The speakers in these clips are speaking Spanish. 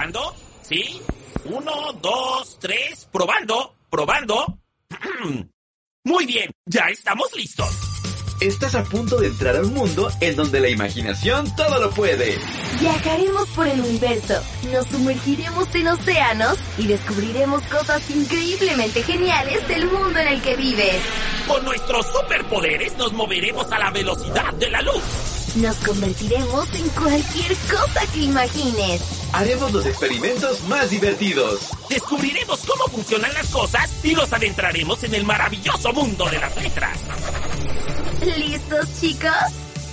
¿Probando? ¿Sí? Uno, dos, tres. ¿Probando? ¿Probando? Muy bien, ya estamos listos. Estás a punto de entrar a un mundo en donde la imaginación todo lo puede. Viajaremos por el universo, nos sumergiremos en océanos y descubriremos cosas increíblemente geniales del mundo en el que vives. Con nuestros superpoderes nos moveremos a la velocidad de la luz. Nos convertiremos en cualquier cosa que imagines. Haremos los experimentos más divertidos. Descubriremos cómo funcionan las cosas y nos adentraremos en el maravilloso mundo de las letras. ¿Listos, chicos?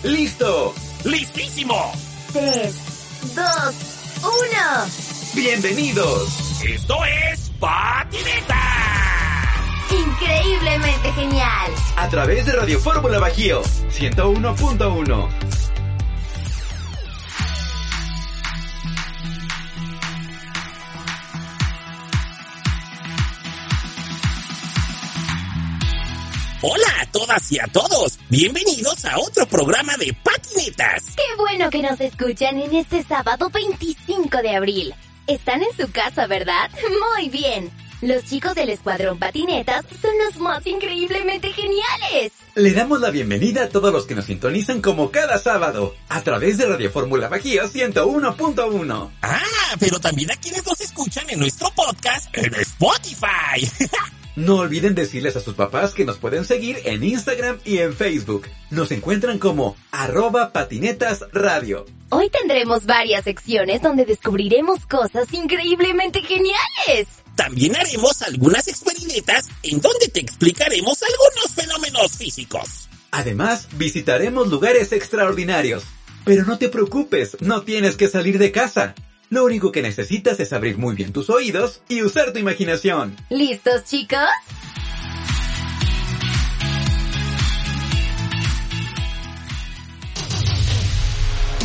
¡Listo! ¡Listísimo! 3, 2, 1. ¡Bienvenidos! Esto es Patineta. Increíblemente genial. A través de Radio Fórmula Bajío 101.1. todas y a todos. Bienvenidos a otro programa de patinetas. Qué bueno que nos escuchan en este sábado 25 de abril. Están en su casa, ¿verdad? Muy bien. Los chicos del Escuadrón Patinetas son los más increíblemente geniales. Le damos la bienvenida a todos los que nos sintonizan como cada sábado a través de Radio Fórmula Bajío 101.1. Ah, pero también a quienes nos escuchan en nuestro podcast en Spotify. No olviden decirles a sus papás que nos pueden seguir en Instagram y en Facebook. Nos encuentran como arroba patinetas radio. Hoy tendremos varias secciones donde descubriremos cosas increíblemente geniales. También haremos algunas experimentas en donde te explicaremos algunos fenómenos físicos. Además, visitaremos lugares extraordinarios. Pero no te preocupes, no tienes que salir de casa. Lo único que necesitas es abrir muy bien tus oídos y usar tu imaginación. ¿Listos, chicos?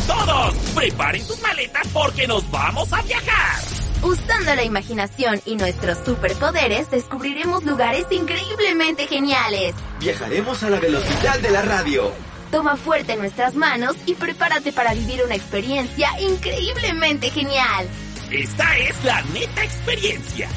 Todos, preparen sus maletas porque nos vamos a viajar. Usando la imaginación y nuestros superpoderes, descubriremos lugares increíblemente geniales. Viajaremos a la velocidad de la radio. Toma fuerte nuestras manos y prepárate para vivir una experiencia increíblemente genial. Esta es la neta experiencia.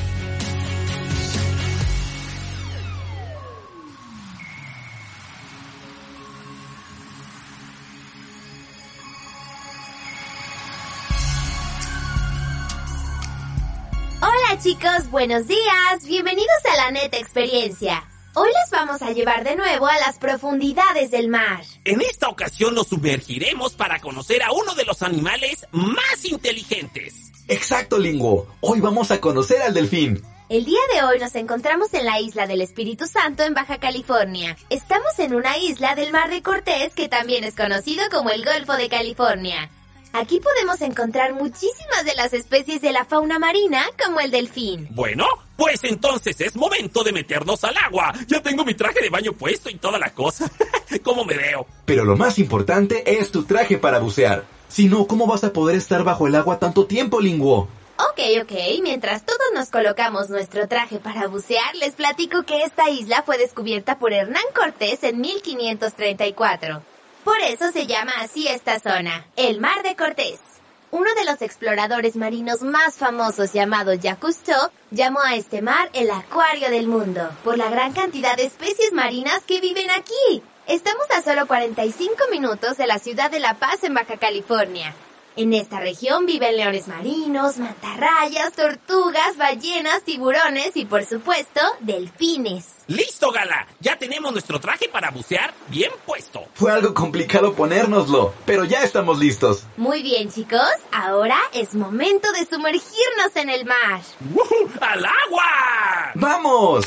Hola chicos, buenos días. Bienvenidos a la neta experiencia. Hoy les vamos a llevar de nuevo a las profundidades del mar. En esta ocasión nos sumergiremos para conocer a uno de los animales más inteligentes. Exacto, Lingo. Hoy vamos a conocer al delfín. El día de hoy nos encontramos en la isla del Espíritu Santo en Baja California. Estamos en una isla del Mar de Cortés que también es conocido como el Golfo de California. Aquí podemos encontrar muchísimas de las especies de la fauna marina, como el delfín. Bueno, pues entonces es momento de meternos al agua. Ya tengo mi traje de baño puesto y toda la cosa. ¿Cómo me veo? Pero lo más importante es tu traje para bucear. Si no, ¿cómo vas a poder estar bajo el agua tanto tiempo, Linguo? Ok, ok, mientras todos nos colocamos nuestro traje para bucear, les platico que esta isla fue descubierta por Hernán Cortés en 1534. Por eso se llama así esta zona, el Mar de Cortés. Uno de los exploradores marinos más famosos llamado Jacques Cousteau llamó a este mar el acuario del mundo, por la gran cantidad de especies marinas que viven aquí. Estamos a solo 45 minutos de la ciudad de La Paz en Baja California. En esta región viven leones marinos, mantarrayas, tortugas, ballenas, tiburones y por supuesto, delfines. ¡Listo, Gala! Ya tenemos nuestro traje para bucear bien puesto. Fue algo complicado ponérnoslo, pero ya estamos listos. Muy bien, chicos. Ahora es momento de sumergirnos en el mar. ¡Woohoo! ¡Al agua! ¡Vamos!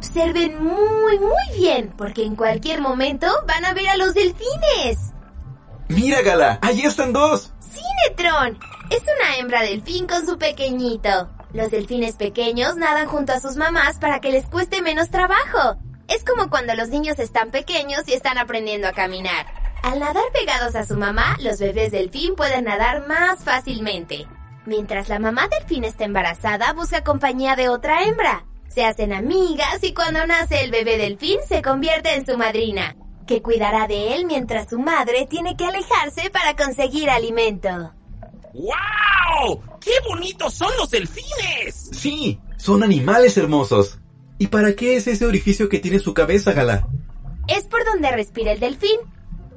Observen muy, muy bien, porque en cualquier momento van a ver a los delfines. Mira, Gala, allí están dos. ¡Sí, Netrón! Es una hembra delfín con su pequeñito. Los delfines pequeños nadan junto a sus mamás para que les cueste menos trabajo. Es como cuando los niños están pequeños y están aprendiendo a caminar. Al nadar pegados a su mamá, los bebés delfín pueden nadar más fácilmente. Mientras la mamá delfín está embarazada, busca compañía de otra hembra. Se hacen amigas y cuando nace el bebé delfín se convierte en su madrina, que cuidará de él mientras su madre tiene que alejarse para conseguir alimento. ¡Wow! ¡Qué bonitos son los delfines! Sí, son animales hermosos. ¿Y para qué es ese orificio que tiene su cabeza, Gala? Es por donde respira el delfín.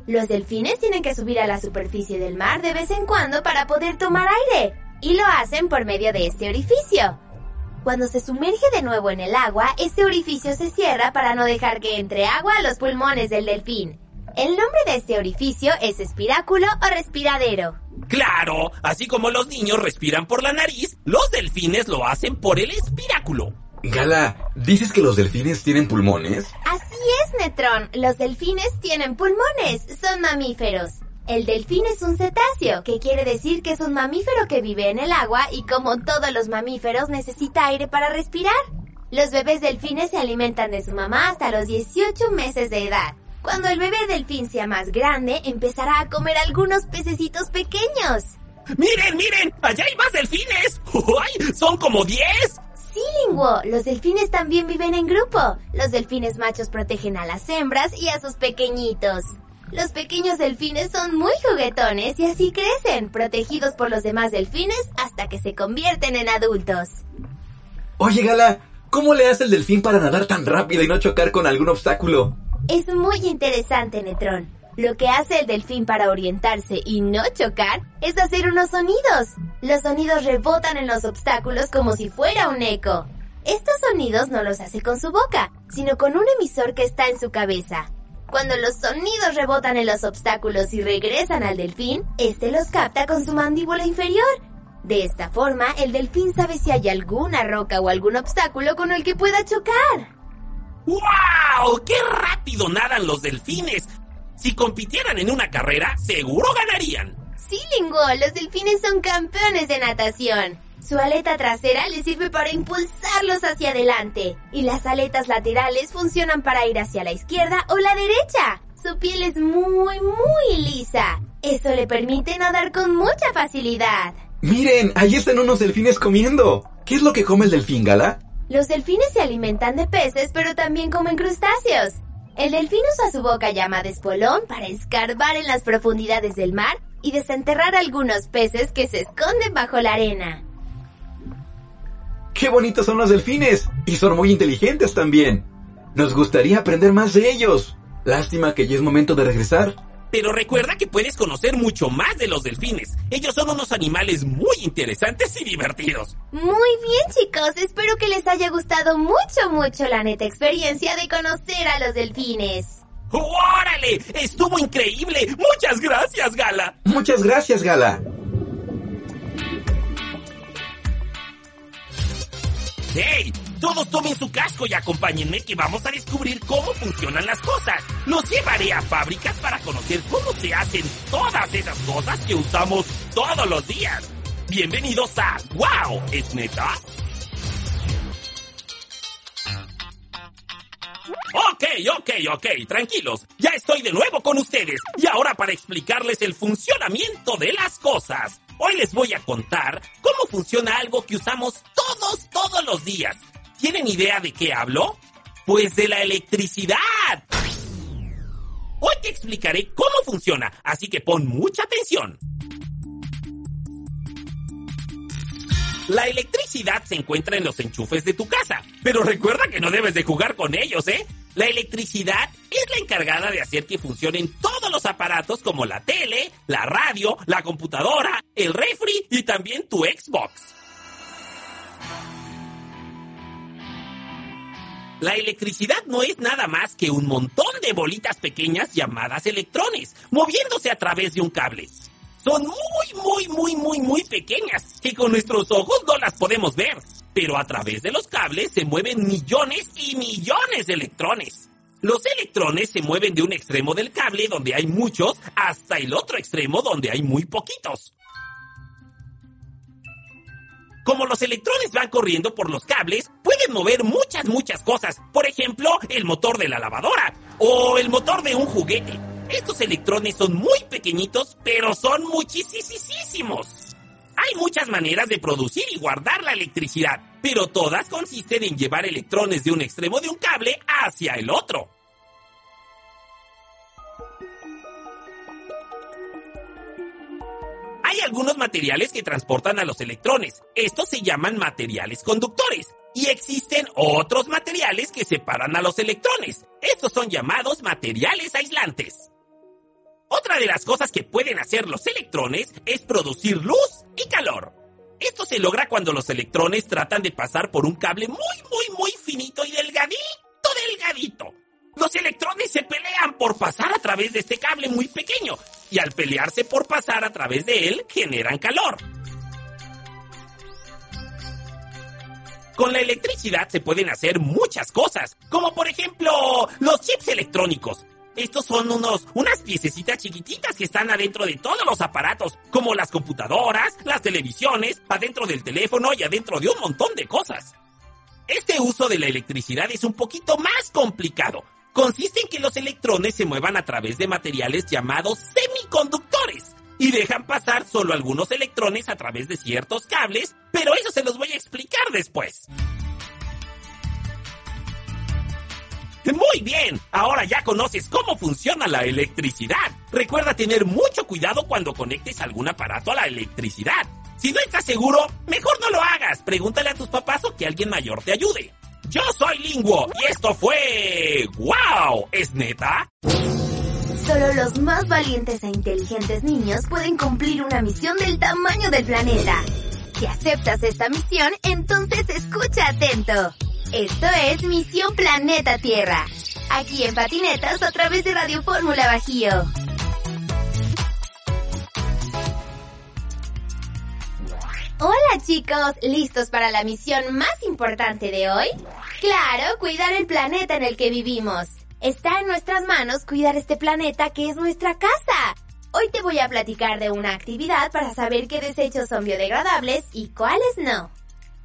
Los delfines tienen que subir a la superficie del mar de vez en cuando para poder tomar aire, y lo hacen por medio de este orificio. Cuando se sumerge de nuevo en el agua, este orificio se cierra para no dejar que entre agua a los pulmones del delfín. El nombre de este orificio es espiráculo o respiradero. Claro, así como los niños respiran por la nariz, los delfines lo hacen por el espiráculo. Gala, ¿dices que los delfines tienen pulmones? Así es, Netrón. Los delfines tienen pulmones. Son mamíferos. El delfín es un cetáceo, que quiere decir que es un mamífero que vive en el agua y como todos los mamíferos necesita aire para respirar. Los bebés delfines se alimentan de su mamá hasta los 18 meses de edad. Cuando el bebé delfín sea más grande, empezará a comer algunos pececitos pequeños. ¡Miren, miren! ¡Allá hay más delfines! ¡Uy! ¡Son como 10! Sí, Linguo, los delfines también viven en grupo. Los delfines machos protegen a las hembras y a sus pequeñitos. Los pequeños delfines son muy juguetones y así crecen, protegidos por los demás delfines hasta que se convierten en adultos. Oye, Gala, ¿cómo le hace el delfín para nadar tan rápido y no chocar con algún obstáculo? Es muy interesante, Netrón. Lo que hace el delfín para orientarse y no chocar es hacer unos sonidos. Los sonidos rebotan en los obstáculos como si fuera un eco. Estos sonidos no los hace con su boca, sino con un emisor que está en su cabeza. Cuando los sonidos rebotan en los obstáculos y regresan al delfín, este los capta con su mandíbula inferior. De esta forma, el delfín sabe si hay alguna roca o algún obstáculo con el que pueda chocar. ¡Wow! ¡Qué rápido nadan los delfines! Si compitieran en una carrera, seguro ganarían. Sí, Lingo, los delfines son campeones de natación. Su aleta trasera les sirve para impulsarlos hacia adelante y las aletas laterales funcionan para ir hacia la izquierda o la derecha. Su piel es muy, muy lisa. Eso le permite nadar con mucha facilidad. Miren, ahí están unos delfines comiendo. ¿Qué es lo que come el delfín, Gala? Los delfines se alimentan de peces, pero también comen crustáceos. El delfín usa su boca llamada espolón para escarbar en las profundidades del mar y desenterrar algunos peces que se esconden bajo la arena. ¡Qué bonitos son los delfines! Y son muy inteligentes también. Nos gustaría aprender más de ellos. Lástima que ya es momento de regresar. Pero recuerda que puedes conocer mucho más de los delfines. Ellos son unos animales muy interesantes y divertidos. Muy bien, chicos. Espero que les haya gustado mucho, mucho la neta experiencia de conocer a los delfines. ¡Órale! ¡Estuvo increíble! ¡Muchas gracias, Gala! Muchas gracias, Gala. ¡Hey! Todos tomen su casco y acompáñenme que vamos a descubrir cómo funcionan las cosas. Los llevaré a fábricas para conocer cómo se hacen todas esas cosas que usamos todos los días. Bienvenidos a ¡Wow! ¿Es neta? Ok, ok, ok, tranquilos. Ya estoy de nuevo con ustedes. Y ahora para explicarles el funcionamiento de las cosas. Hoy les voy a contar cómo funciona algo que usamos todos, todos los días. ¿Tienen idea de qué hablo? Pues de la electricidad. Hoy te explicaré cómo funciona, así que pon mucha atención. La electricidad se encuentra en los enchufes de tu casa, pero recuerda que no debes de jugar con ellos, ¿eh? La electricidad es la encargada de hacer que funcionen todos los aparatos como la tele, la radio, la computadora, el refri y también tu Xbox. La electricidad no es nada más que un montón de bolitas pequeñas llamadas electrones, moviéndose a través de un cable. Son muy, muy, muy, muy, muy pequeñas, que con nuestros ojos no las podemos ver, pero a través de los cables se mueven millones y millones de electrones. Los electrones se mueven de un extremo del cable donde hay muchos hasta el otro extremo donde hay muy poquitos. Como los electrones van corriendo por los cables, pueden mover muchas, muchas cosas. Por ejemplo, el motor de la lavadora o el motor de un juguete. Estos electrones son muy pequeñitos, pero son muchísimos. Hay muchas maneras de producir y guardar la electricidad, pero todas consisten en llevar electrones de un extremo de un cable hacia el otro. Hay algunos materiales que transportan a los electrones. Estos se llaman materiales conductores. Y existen otros materiales que separan a los electrones. Estos son llamados materiales aislantes. Otra de las cosas que pueden hacer los electrones es producir luz y calor. Esto se logra cuando los electrones tratan de pasar por un cable muy, muy, muy finito y delgadito, delgadito. Los electrones se pelean por pasar a través de este cable muy pequeño y al pelearse por pasar a través de él generan calor. Con la electricidad se pueden hacer muchas cosas, como por ejemplo los chips electrónicos. Estos son unos, unas piececitas chiquititas que están adentro de todos los aparatos, como las computadoras, las televisiones, adentro del teléfono y adentro de un montón de cosas. Este uso de la electricidad es un poquito más complicado. Consiste en que los electrones se muevan a través de materiales llamados semiconductores y dejan pasar solo algunos electrones a través de ciertos cables, pero eso se los voy a explicar después. Muy bien, ahora ya conoces cómo funciona la electricidad. Recuerda tener mucho cuidado cuando conectes algún aparato a la electricidad. Si no estás seguro, mejor no lo hagas. Pregúntale a tus papás o que alguien mayor te ayude. Yo soy Linguo y esto fue... ¡Wow! ¿Es neta? Solo los más valientes e inteligentes niños pueden cumplir una misión del tamaño del planeta. Si aceptas esta misión, entonces escucha atento. Esto es Misión Planeta Tierra. Aquí en Patinetas a través de Radio Fórmula Bajío. Hola chicos, ¿listos para la misión más importante de hoy? Claro, cuidar el planeta en el que vivimos. Está en nuestras manos cuidar este planeta que es nuestra casa. Hoy te voy a platicar de una actividad para saber qué desechos son biodegradables y cuáles no.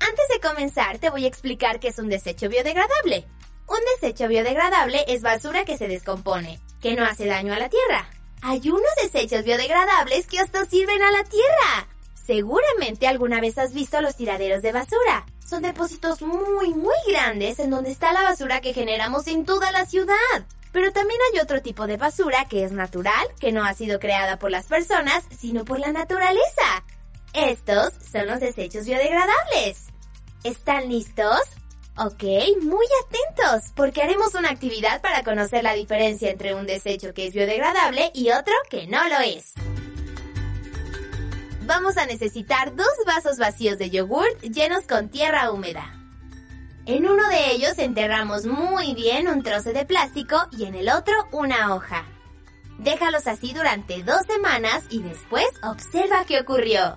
Antes de comenzar, te voy a explicar qué es un desecho biodegradable. Un desecho biodegradable es basura que se descompone, que no hace daño a la tierra. Hay unos desechos biodegradables que hasta sirven a la tierra. Seguramente alguna vez has visto los tiraderos de basura. Son depósitos muy, muy grandes en donde está la basura que generamos en toda la ciudad. Pero también hay otro tipo de basura que es natural, que no ha sido creada por las personas, sino por la naturaleza. Estos son los desechos biodegradables. ¿Están listos? Ok, muy atentos, porque haremos una actividad para conocer la diferencia entre un desecho que es biodegradable y otro que no lo es vamos a necesitar dos vasos vacíos de yogurt llenos con tierra húmeda. En uno de ellos enterramos muy bien un trozo de plástico y en el otro una hoja. Déjalos así durante dos semanas y después observa qué ocurrió.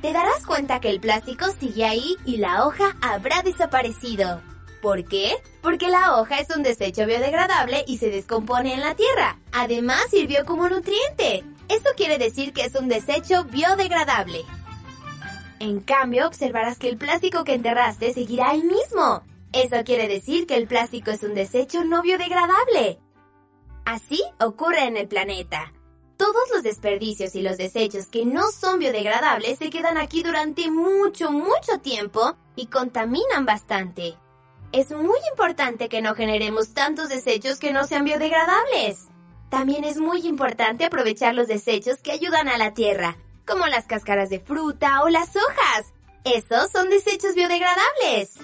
Te darás cuenta que el plástico sigue ahí y la hoja habrá desaparecido. ¿Por qué? Porque la hoja es un desecho biodegradable y se descompone en la tierra. Además sirvió como nutriente. Esto quiere decir que es un desecho biodegradable. En cambio, observarás que el plástico que enterraste seguirá ahí mismo. Eso quiere decir que el plástico es un desecho no biodegradable. Así ocurre en el planeta. Todos los desperdicios y los desechos que no son biodegradables se quedan aquí durante mucho, mucho tiempo y contaminan bastante. Es muy importante que no generemos tantos desechos que no sean biodegradables. También es muy importante aprovechar los desechos que ayudan a la tierra, como las cáscaras de fruta o las hojas. Esos son desechos biodegradables.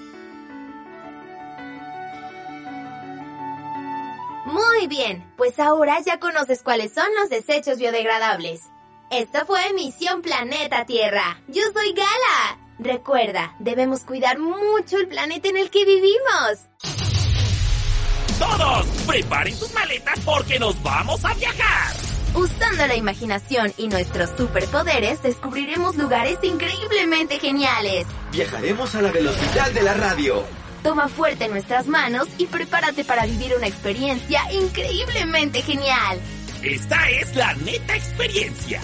Muy bien, pues ahora ya conoces cuáles son los desechos biodegradables. Esto fue Misión Planeta Tierra. Yo soy Gala. Recuerda, debemos cuidar mucho el planeta en el que vivimos. Todos, preparen sus maletas porque nos vamos a viajar. Usando la imaginación y nuestros superpoderes, descubriremos lugares increíblemente geniales. Viajaremos a la velocidad de la radio. Toma fuerte nuestras manos y prepárate para vivir una experiencia increíblemente genial. Esta es la neta experiencia.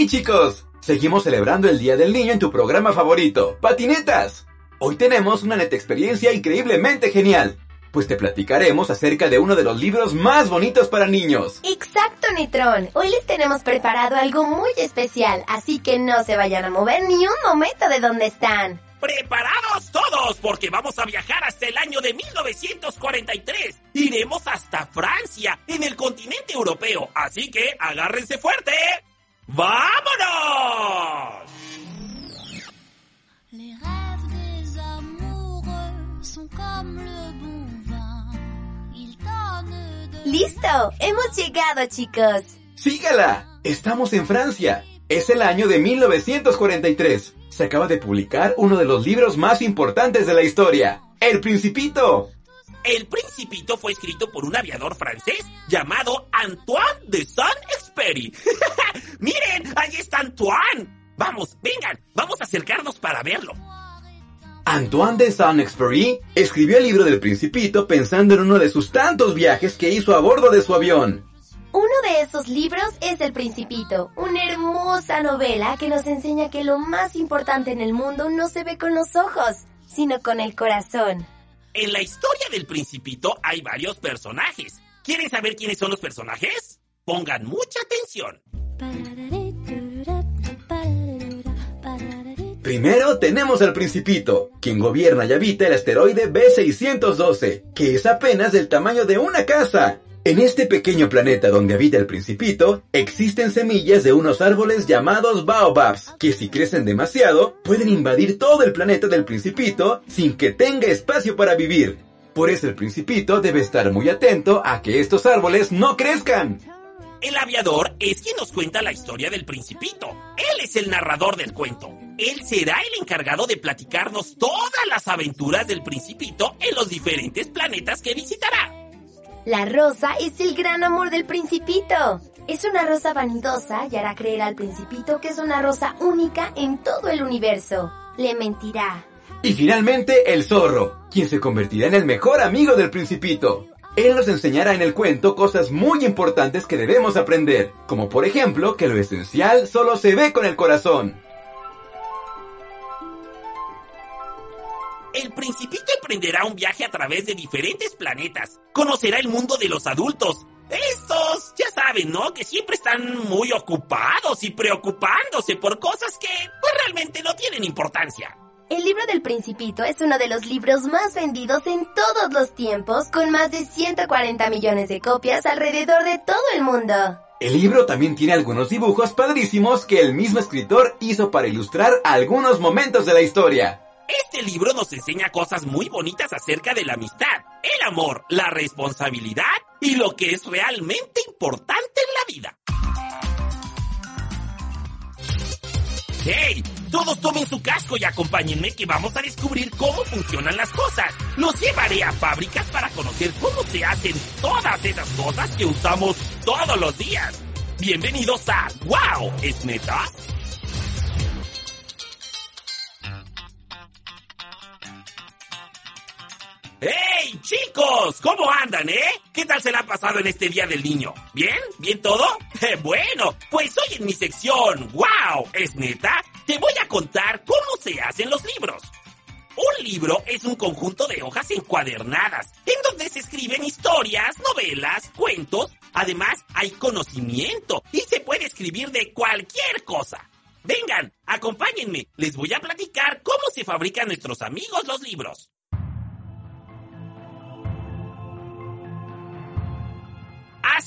¡Hey chicos! Seguimos celebrando el Día del Niño en tu programa favorito, Patinetas. Hoy tenemos una neta experiencia increíblemente genial, pues te platicaremos acerca de uno de los libros más bonitos para niños. Exacto, Nitrón. Hoy les tenemos preparado algo muy especial, así que no se vayan a mover ni un momento de donde están. ¡Preparados todos! Porque vamos a viajar hasta el año de 1943. Iremos hasta Francia, en el continente europeo. Así que agárrense fuerte. ¡Vámonos! Les rêves des amoureux sont comme le bon vin. Ils de... ¡Listo! ¡Hemos llegado, chicos! ¡Sígala! Estamos en Francia. Es el año de 1943 se acaba de publicar uno de los libros más importantes de la historia, El Principito. El Principito fue escrito por un aviador francés llamado Antoine de Saint-Exupéry. Miren, ahí está Antoine. Vamos, vengan, vamos a acercarnos para verlo. Antoine de Saint-Exupéry escribió el libro del Principito pensando en uno de sus tantos viajes que hizo a bordo de su avión. Uno de esos libros es El Principito, una hermosa novela que nos enseña que lo más importante en el mundo no se ve con los ojos, sino con el corazón. En la historia del Principito hay varios personajes. ¿Quieren saber quiénes son los personajes? Pongan mucha atención. Primero tenemos al Principito, quien gobierna y habita el asteroide B612, que es apenas del tamaño de una casa. En este pequeño planeta donde habita el principito, existen semillas de unos árboles llamados baobabs, que si crecen demasiado, pueden invadir todo el planeta del principito sin que tenga espacio para vivir. Por eso el principito debe estar muy atento a que estos árboles no crezcan. El aviador es quien nos cuenta la historia del principito. Él es el narrador del cuento. Él será el encargado de platicarnos todas las aventuras del principito en los diferentes planetas que visitará. La rosa es el gran amor del principito. Es una rosa vanidosa y hará creer al principito que es una rosa única en todo el universo. Le mentirá. Y finalmente el zorro, quien se convertirá en el mejor amigo del principito. Él nos enseñará en el cuento cosas muy importantes que debemos aprender, como por ejemplo que lo esencial solo se ve con el corazón. El principito emprenderá un viaje a través de diferentes planetas. Conocerá el mundo de los adultos. Estos, ya saben, ¿no? Que siempre están muy ocupados y preocupándose por cosas que, pues realmente no tienen importancia. El libro del Principito es uno de los libros más vendidos en todos los tiempos, con más de 140 millones de copias alrededor de todo el mundo. El libro también tiene algunos dibujos padrísimos que el mismo escritor hizo para ilustrar algunos momentos de la historia. Este libro nos enseña cosas muy bonitas acerca de la amistad, el amor, la responsabilidad y lo que es realmente importante en la vida. ¡Hey! Todos tomen su casco y acompáñenme que vamos a descubrir cómo funcionan las cosas. Los llevaré a fábricas para conocer cómo se hacen todas esas cosas que usamos todos los días. Bienvenidos a ¡Wow! ¿Es neta? ¡Hey, chicos! ¿Cómo andan, eh? ¿Qué tal se la ha pasado en este Día del Niño? ¿Bien? ¿Bien todo? bueno, pues hoy en mi sección ¡Wow! ¿Es neta? Te voy a contar cómo se hacen los libros. Un libro es un conjunto de hojas encuadernadas, en donde se escriben historias, novelas, cuentos. Además, hay conocimiento y se puede escribir de cualquier cosa. Vengan, acompáñenme, les voy a platicar cómo se fabrican nuestros amigos los libros.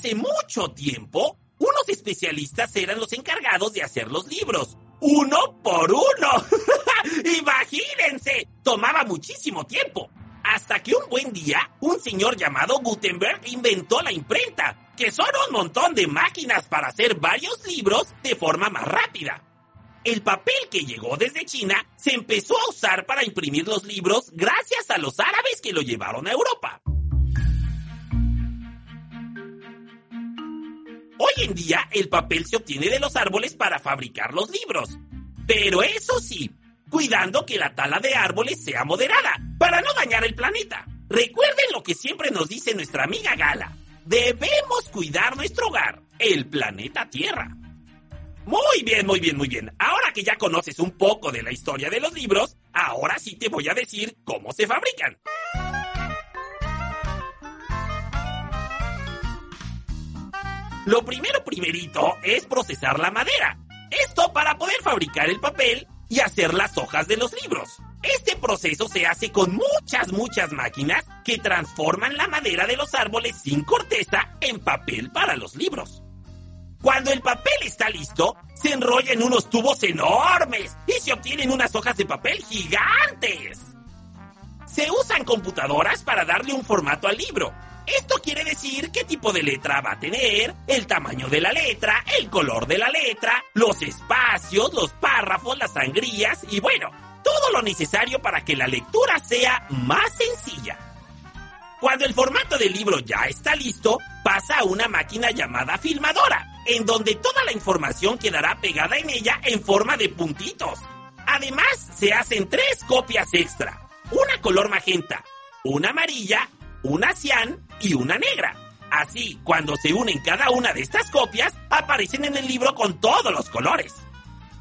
Hace mucho tiempo, unos especialistas eran los encargados de hacer los libros. Uno por uno. Imagínense, tomaba muchísimo tiempo. Hasta que un buen día, un señor llamado Gutenberg inventó la imprenta, que son un montón de máquinas para hacer varios libros de forma más rápida. El papel que llegó desde China se empezó a usar para imprimir los libros gracias a los árabes que lo llevaron a Europa. Hoy en día el papel se obtiene de los árboles para fabricar los libros. Pero eso sí, cuidando que la tala de árboles sea moderada, para no dañar el planeta. Recuerden lo que siempre nos dice nuestra amiga Gala. Debemos cuidar nuestro hogar, el planeta Tierra. Muy bien, muy bien, muy bien. Ahora que ya conoces un poco de la historia de los libros, ahora sí te voy a decir cómo se fabrican. Lo primero primerito es procesar la madera. Esto para poder fabricar el papel y hacer las hojas de los libros. Este proceso se hace con muchas, muchas máquinas que transforman la madera de los árboles sin corteza en papel para los libros. Cuando el papel está listo, se enrolla en unos tubos enormes y se obtienen unas hojas de papel gigantes. Se usan computadoras para darle un formato al libro. Esto quiere decir qué tipo de letra va a tener, el tamaño de la letra, el color de la letra, los espacios, los párrafos, las sangrías y bueno, todo lo necesario para que la lectura sea más sencilla. Cuando el formato del libro ya está listo, pasa a una máquina llamada filmadora, en donde toda la información quedará pegada en ella en forma de puntitos. Además, se hacen tres copias extra, una color magenta, una amarilla, una cian y una negra. Así, cuando se unen cada una de estas copias, aparecen en el libro con todos los colores.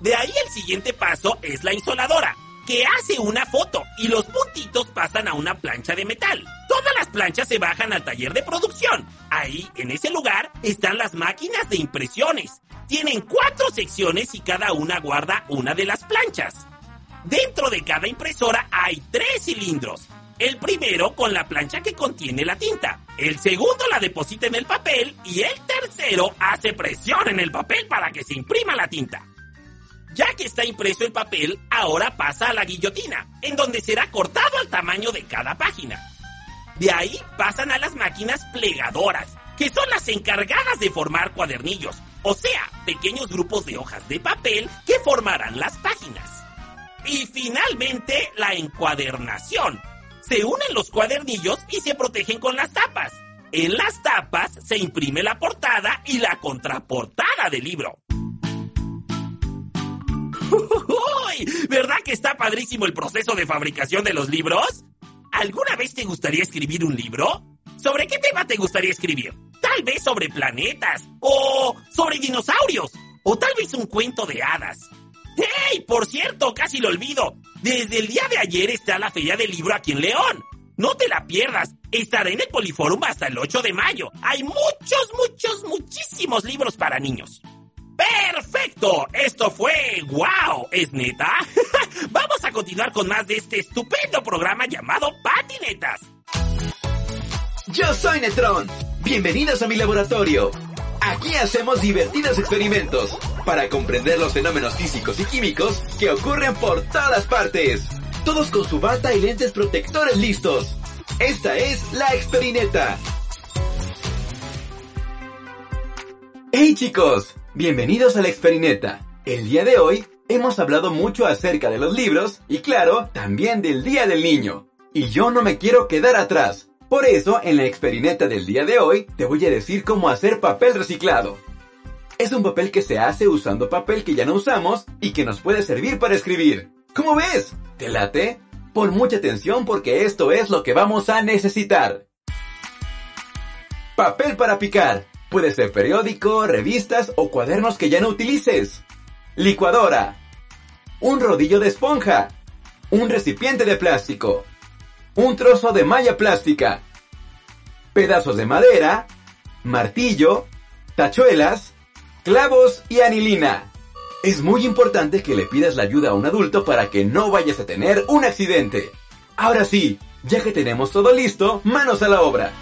De ahí el siguiente paso es la insoladora, que hace una foto y los puntitos pasan a una plancha de metal. Todas las planchas se bajan al taller de producción. Ahí, en ese lugar, están las máquinas de impresiones. Tienen cuatro secciones y cada una guarda una de las planchas. Dentro de cada impresora hay tres cilindros. El primero con la plancha que contiene la tinta. El segundo la deposita en el papel y el tercero hace presión en el papel para que se imprima la tinta. Ya que está impreso el papel, ahora pasa a la guillotina, en donde será cortado al tamaño de cada página. De ahí pasan a las máquinas plegadoras, que son las encargadas de formar cuadernillos, o sea, pequeños grupos de hojas de papel que formarán las páginas. Y finalmente, la encuadernación. Se unen los cuadernillos y se protegen con las tapas. En las tapas se imprime la portada y la contraportada del libro. ¿Verdad que está padrísimo el proceso de fabricación de los libros? ¿Alguna vez te gustaría escribir un libro? ¿Sobre qué tema te gustaría escribir? Tal vez sobre planetas, o sobre dinosaurios, o tal vez un cuento de hadas. ¡Hey! Por cierto, casi lo olvido. Desde el día de ayer está la Feria del Libro aquí en León. No te la pierdas. Estará en el Poliforum hasta el 8 de mayo. Hay muchos, muchos, muchísimos libros para niños. ¡Perfecto! Esto fue ¡Wow! ¿Es neta? Vamos a continuar con más de este estupendo programa llamado Patinetas. Yo soy Netron. Bienvenidos a mi laboratorio. Aquí hacemos divertidos experimentos para comprender los fenómenos físicos y químicos que ocurren por todas partes. Todos con su bata y lentes protectores listos. Esta es la Experineta. ¡Hey chicos! Bienvenidos a la Experineta. El día de hoy hemos hablado mucho acerca de los libros y claro, también del Día del Niño. Y yo no me quiero quedar atrás. Por eso, en la Experineta del día de hoy, te voy a decir cómo hacer papel reciclado. Es un papel que se hace usando papel que ya no usamos y que nos puede servir para escribir. ¿Cómo ves? ¿Te late? Pon mucha atención porque esto es lo que vamos a necesitar. Papel para picar. Puede ser periódico, revistas o cuadernos que ya no utilices. Licuadora. Un rodillo de esponja. Un recipiente de plástico. Un trozo de malla plástica. Pedazos de madera. Martillo. Tachuelas. Clavos y anilina. Es muy importante que le pidas la ayuda a un adulto para que no vayas a tener un accidente. Ahora sí, ya que tenemos todo listo, manos a la obra.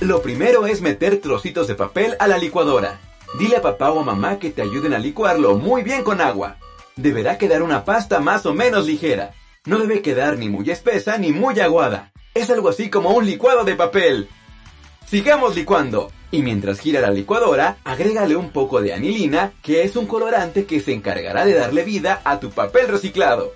Lo primero es meter trocitos de papel a la licuadora. Dile a papá o a mamá que te ayuden a licuarlo muy bien con agua. Deberá quedar una pasta más o menos ligera. No debe quedar ni muy espesa ni muy aguada. Es algo así como un licuado de papel. Sigamos licuando. Y mientras gira la licuadora, agrégale un poco de anilina, que es un colorante que se encargará de darle vida a tu papel reciclado.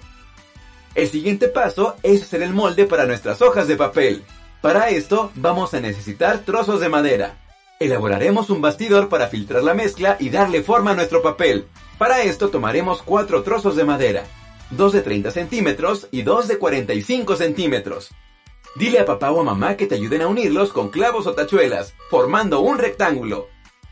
El siguiente paso es hacer el molde para nuestras hojas de papel. Para esto vamos a necesitar trozos de madera. Elaboraremos un bastidor para filtrar la mezcla y darle forma a nuestro papel. Para esto tomaremos cuatro trozos de madera, dos de 30 centímetros y dos de 45 centímetros. Dile a papá o a mamá que te ayuden a unirlos con clavos o tachuelas, formando un rectángulo.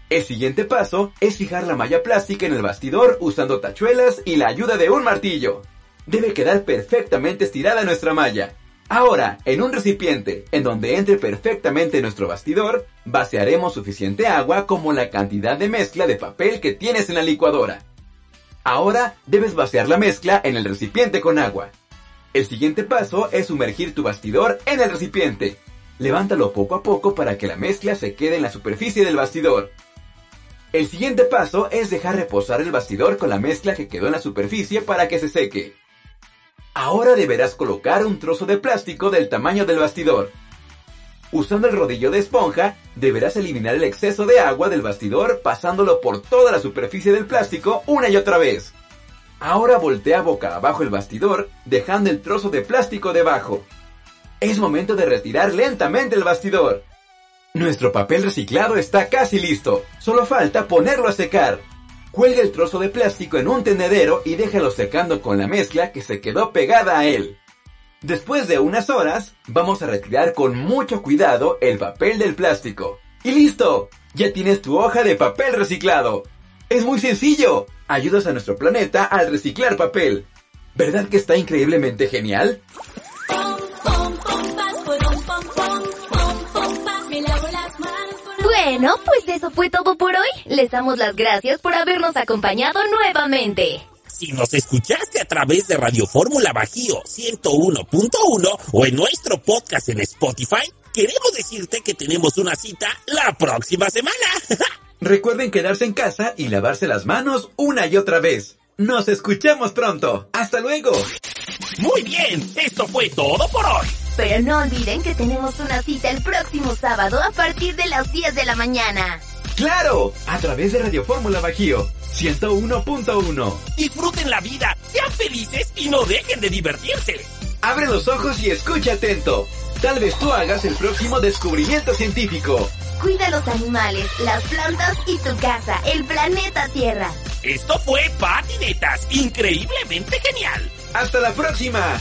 El siguiente paso es fijar la malla plástica en el bastidor usando tachuelas y la ayuda de un martillo. Debe quedar perfectamente estirada nuestra malla. Ahora, en un recipiente en donde entre perfectamente nuestro bastidor, vaciaremos suficiente agua como la cantidad de mezcla de papel que tienes en la licuadora. Ahora debes vaciar la mezcla en el recipiente con agua. El siguiente paso es sumergir tu bastidor en el recipiente. Levántalo poco a poco para que la mezcla se quede en la superficie del bastidor. El siguiente paso es dejar reposar el bastidor con la mezcla que quedó en la superficie para que se seque. Ahora deberás colocar un trozo de plástico del tamaño del bastidor. Usando el rodillo de esponja, deberás eliminar el exceso de agua del bastidor pasándolo por toda la superficie del plástico una y otra vez. Ahora voltea boca abajo el bastidor, dejando el trozo de plástico debajo. Es momento de retirar lentamente el bastidor. Nuestro papel reciclado está casi listo, solo falta ponerlo a secar. Cuelga el trozo de plástico en un tendedero y déjalo secando con la mezcla que se quedó pegada a él. Después de unas horas, vamos a retirar con mucho cuidado el papel del plástico. ¡Y listo! Ya tienes tu hoja de papel reciclado. Es muy sencillo. Ayudas a nuestro planeta al reciclar papel. ¿Verdad que está increíblemente genial? Bueno, pues eso fue todo por hoy. Les damos las gracias por habernos acompañado nuevamente. Si nos escuchaste a través de Radio Fórmula Bajío 101.1 o en nuestro podcast en Spotify, queremos decirte que tenemos una cita la próxima semana. Recuerden quedarse en casa y lavarse las manos una y otra vez. Nos escuchamos pronto. Hasta luego. Muy bien, esto fue todo por hoy. Pero no olviden que tenemos una cita el próximo sábado a partir de las 10 de la mañana. ¡Claro! A través de Radio Fórmula Bajío 101.1. Disfruten la vida, sean felices y no dejen de divertirse. Abre los ojos y escucha atento. Tal vez tú hagas el próximo descubrimiento científico. Cuida los animales, las plantas y tu casa, el planeta Tierra. Esto fue Patinetas, increíblemente genial. ¡Hasta la próxima!